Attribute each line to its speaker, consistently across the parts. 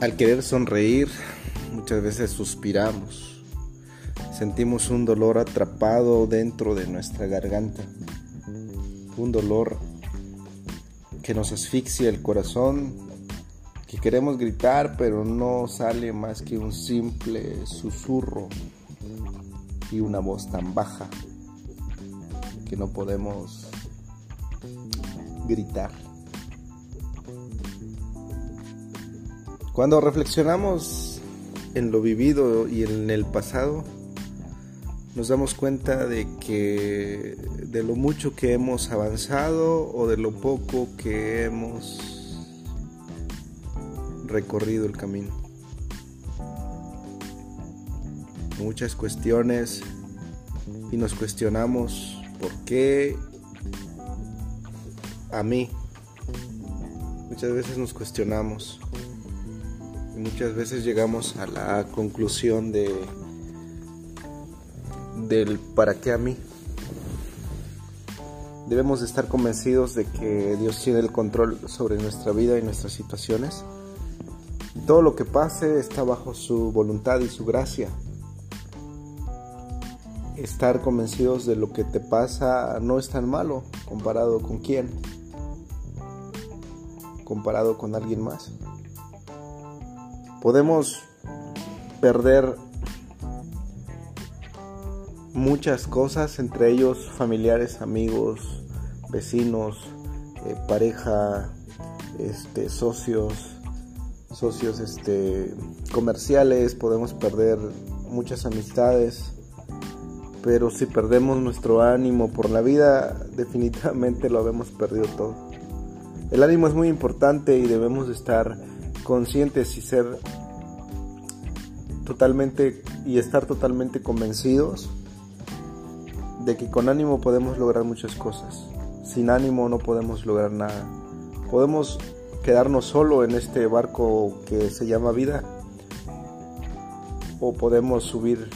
Speaker 1: Al querer sonreír, muchas veces suspiramos. Sentimos un dolor atrapado dentro de nuestra garganta. Un dolor que nos asfixia el corazón, que queremos gritar, pero no sale más que un simple susurro y una voz tan baja que no podemos gritar. Cuando reflexionamos en lo vivido y en el pasado, nos damos cuenta de que de lo mucho que hemos avanzado o de lo poco que hemos recorrido el camino. Muchas cuestiones y nos cuestionamos por qué a mí. Muchas veces nos cuestionamos muchas veces llegamos a la conclusión de del para qué a mí. Debemos de estar convencidos de que Dios tiene el control sobre nuestra vida y nuestras situaciones. Todo lo que pase está bajo su voluntad y su gracia. Estar convencidos de lo que te pasa no es tan malo comparado con quién, comparado con alguien más. Podemos perder muchas cosas, entre ellos familiares, amigos, vecinos, eh, pareja, este, socios, socios este, comerciales, podemos perder muchas amistades, pero si perdemos nuestro ánimo por la vida, definitivamente lo habemos perdido todo. El ánimo es muy importante y debemos estar conscientes y ser totalmente y estar totalmente convencidos de que con ánimo podemos lograr muchas cosas. Sin ánimo no podemos lograr nada. Podemos quedarnos solo en este barco que se llama vida o podemos subir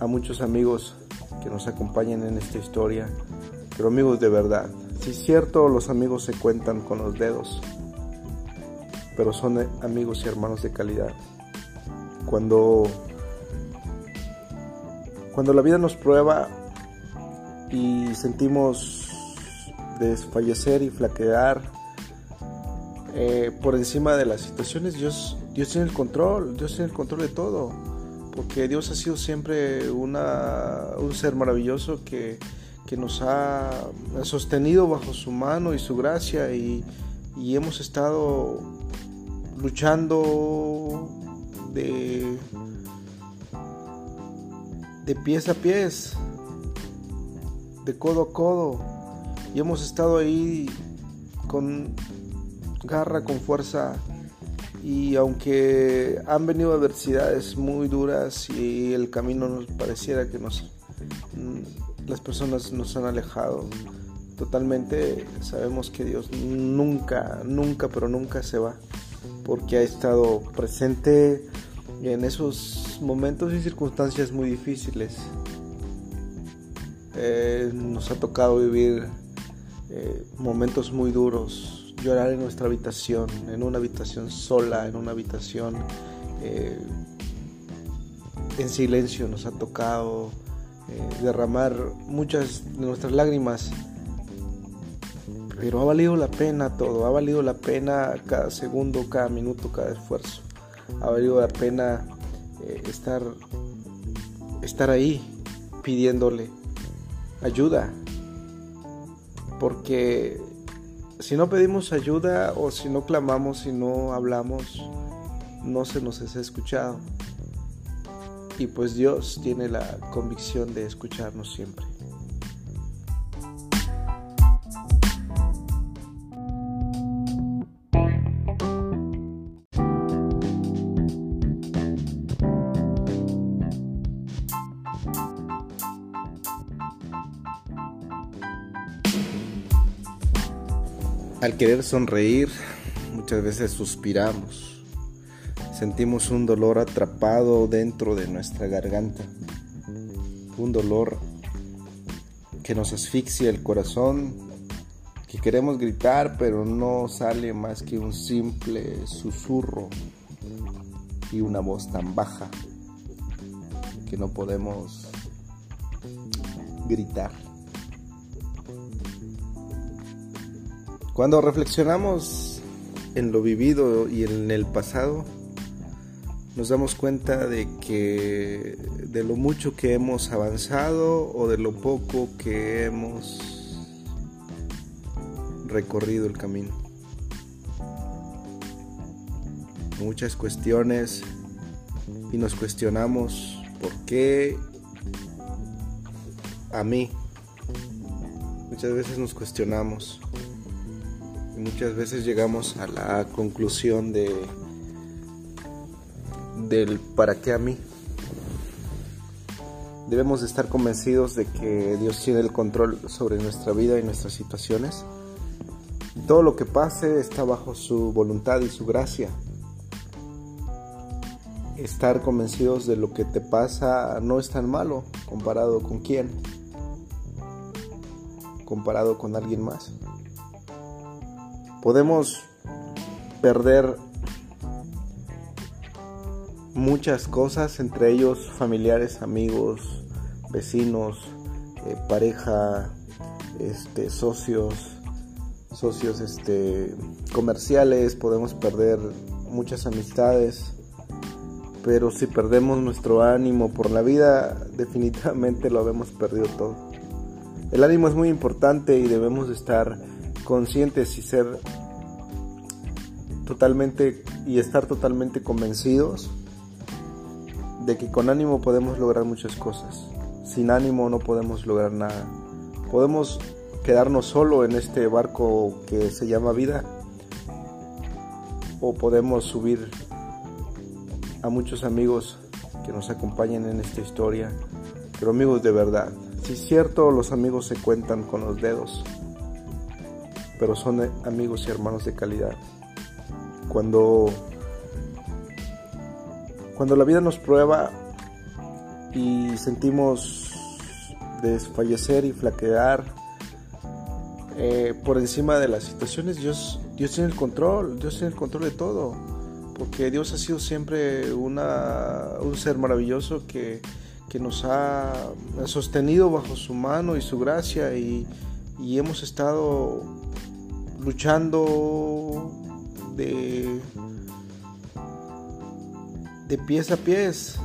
Speaker 1: a muchos amigos que nos acompañen en esta historia, pero amigos de verdad. Si es cierto, los amigos se cuentan con los dedos pero son amigos y hermanos de calidad. Cuando, cuando la vida nos prueba y sentimos desfallecer y flaquear eh, por encima de las situaciones, Dios, Dios tiene el control, Dios tiene el control de todo, porque Dios ha sido siempre una, un ser maravilloso que, que nos ha sostenido bajo su mano y su gracia y, y hemos estado luchando de, de pies a pies, de codo a codo, y hemos estado ahí con garra, con fuerza, y aunque han venido adversidades muy duras y el camino nos pareciera que nos mm, las personas nos han alejado totalmente, sabemos que Dios nunca, nunca, pero nunca se va porque ha estado presente en esos momentos y circunstancias muy difíciles. Eh, nos ha tocado vivir eh, momentos muy duros, llorar en nuestra habitación, en una habitación sola, en una habitación eh, en silencio. Nos ha tocado derramar muchas de nuestras lágrimas pero ha valido la pena todo, ha valido la pena cada segundo, cada minuto, cada esfuerzo. Ha valido la pena eh, estar, estar ahí pidiéndole ayuda. Porque si no pedimos ayuda o si no clamamos, si no hablamos, no se nos ha escuchado. Y pues Dios tiene la convicción de escucharnos siempre. Al querer sonreír, muchas veces suspiramos. Sentimos un dolor atrapado dentro de nuestra garganta. Un dolor que nos asfixia el corazón, que queremos gritar, pero no sale más que un simple susurro y una voz tan baja que no podemos gritar. Cuando reflexionamos en lo vivido y en el pasado, nos damos cuenta de que de lo mucho que hemos avanzado o de lo poco que hemos recorrido el camino. Muchas cuestiones y nos cuestionamos por qué a mí. Muchas veces nos cuestionamos muchas veces llegamos a la conclusión de del para qué a mí. Debemos de estar convencidos de que Dios tiene el control sobre nuestra vida y nuestras situaciones. Todo lo que pase está bajo su voluntad y su gracia. Estar convencidos de lo que te pasa no es tan malo comparado con quién, comparado con alguien más. Podemos perder muchas cosas, entre ellos familiares, amigos, vecinos, eh, pareja, este, socios, socios este, comerciales, podemos perder muchas amistades, pero si perdemos nuestro ánimo por la vida, definitivamente lo habemos perdido todo. El ánimo es muy importante y debemos estar conscientes y ser totalmente y estar totalmente convencidos de que con ánimo podemos lograr muchas cosas. Sin ánimo no podemos lograr nada. Podemos quedarnos solo en este barco que se llama vida o podemos subir a muchos amigos que nos acompañan en esta historia, pero amigos de verdad. Si es cierto, los amigos se cuentan con los dedos, pero son amigos y hermanos de calidad. Cuando cuando la vida nos prueba y sentimos desfallecer y flaquear eh, por encima de las situaciones, Dios, Dios tiene el control, Dios tiene el control de todo, porque Dios ha sido siempre una, un ser maravilloso que, que nos ha sostenido bajo su mano y su gracia y, y hemos estado luchando de de pies a pies,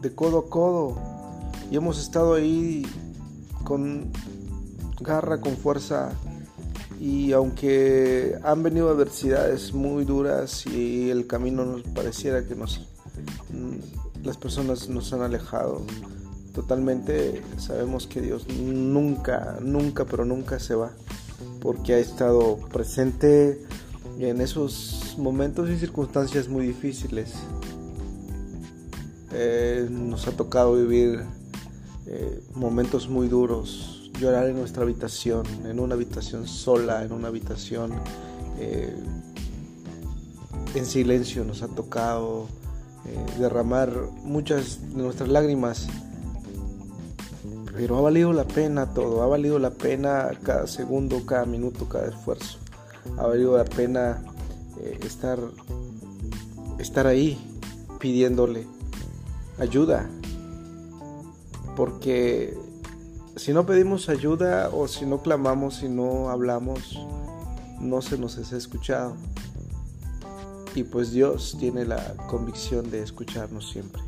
Speaker 1: de codo a codo, y hemos estado ahí con garra, con fuerza, y aunque han venido adversidades muy duras y el camino nos pareciera que nos mm, las personas nos han alejado totalmente, sabemos que Dios nunca, nunca, pero nunca se va, porque ha estado presente en esos momentos y circunstancias muy difíciles. Eh, nos ha tocado vivir eh, momentos muy duros, llorar en nuestra habitación, en una habitación sola, en una habitación eh, en silencio nos ha tocado derramar muchas de nuestras lágrimas, pero ha valido la pena todo, ha valido la pena cada segundo, cada minuto, cada esfuerzo ha valido la pena eh, estar, estar ahí pidiéndole ayuda. Porque si no pedimos ayuda o si no clamamos, si no hablamos, no se nos es escuchado. Y pues Dios tiene la convicción de escucharnos siempre.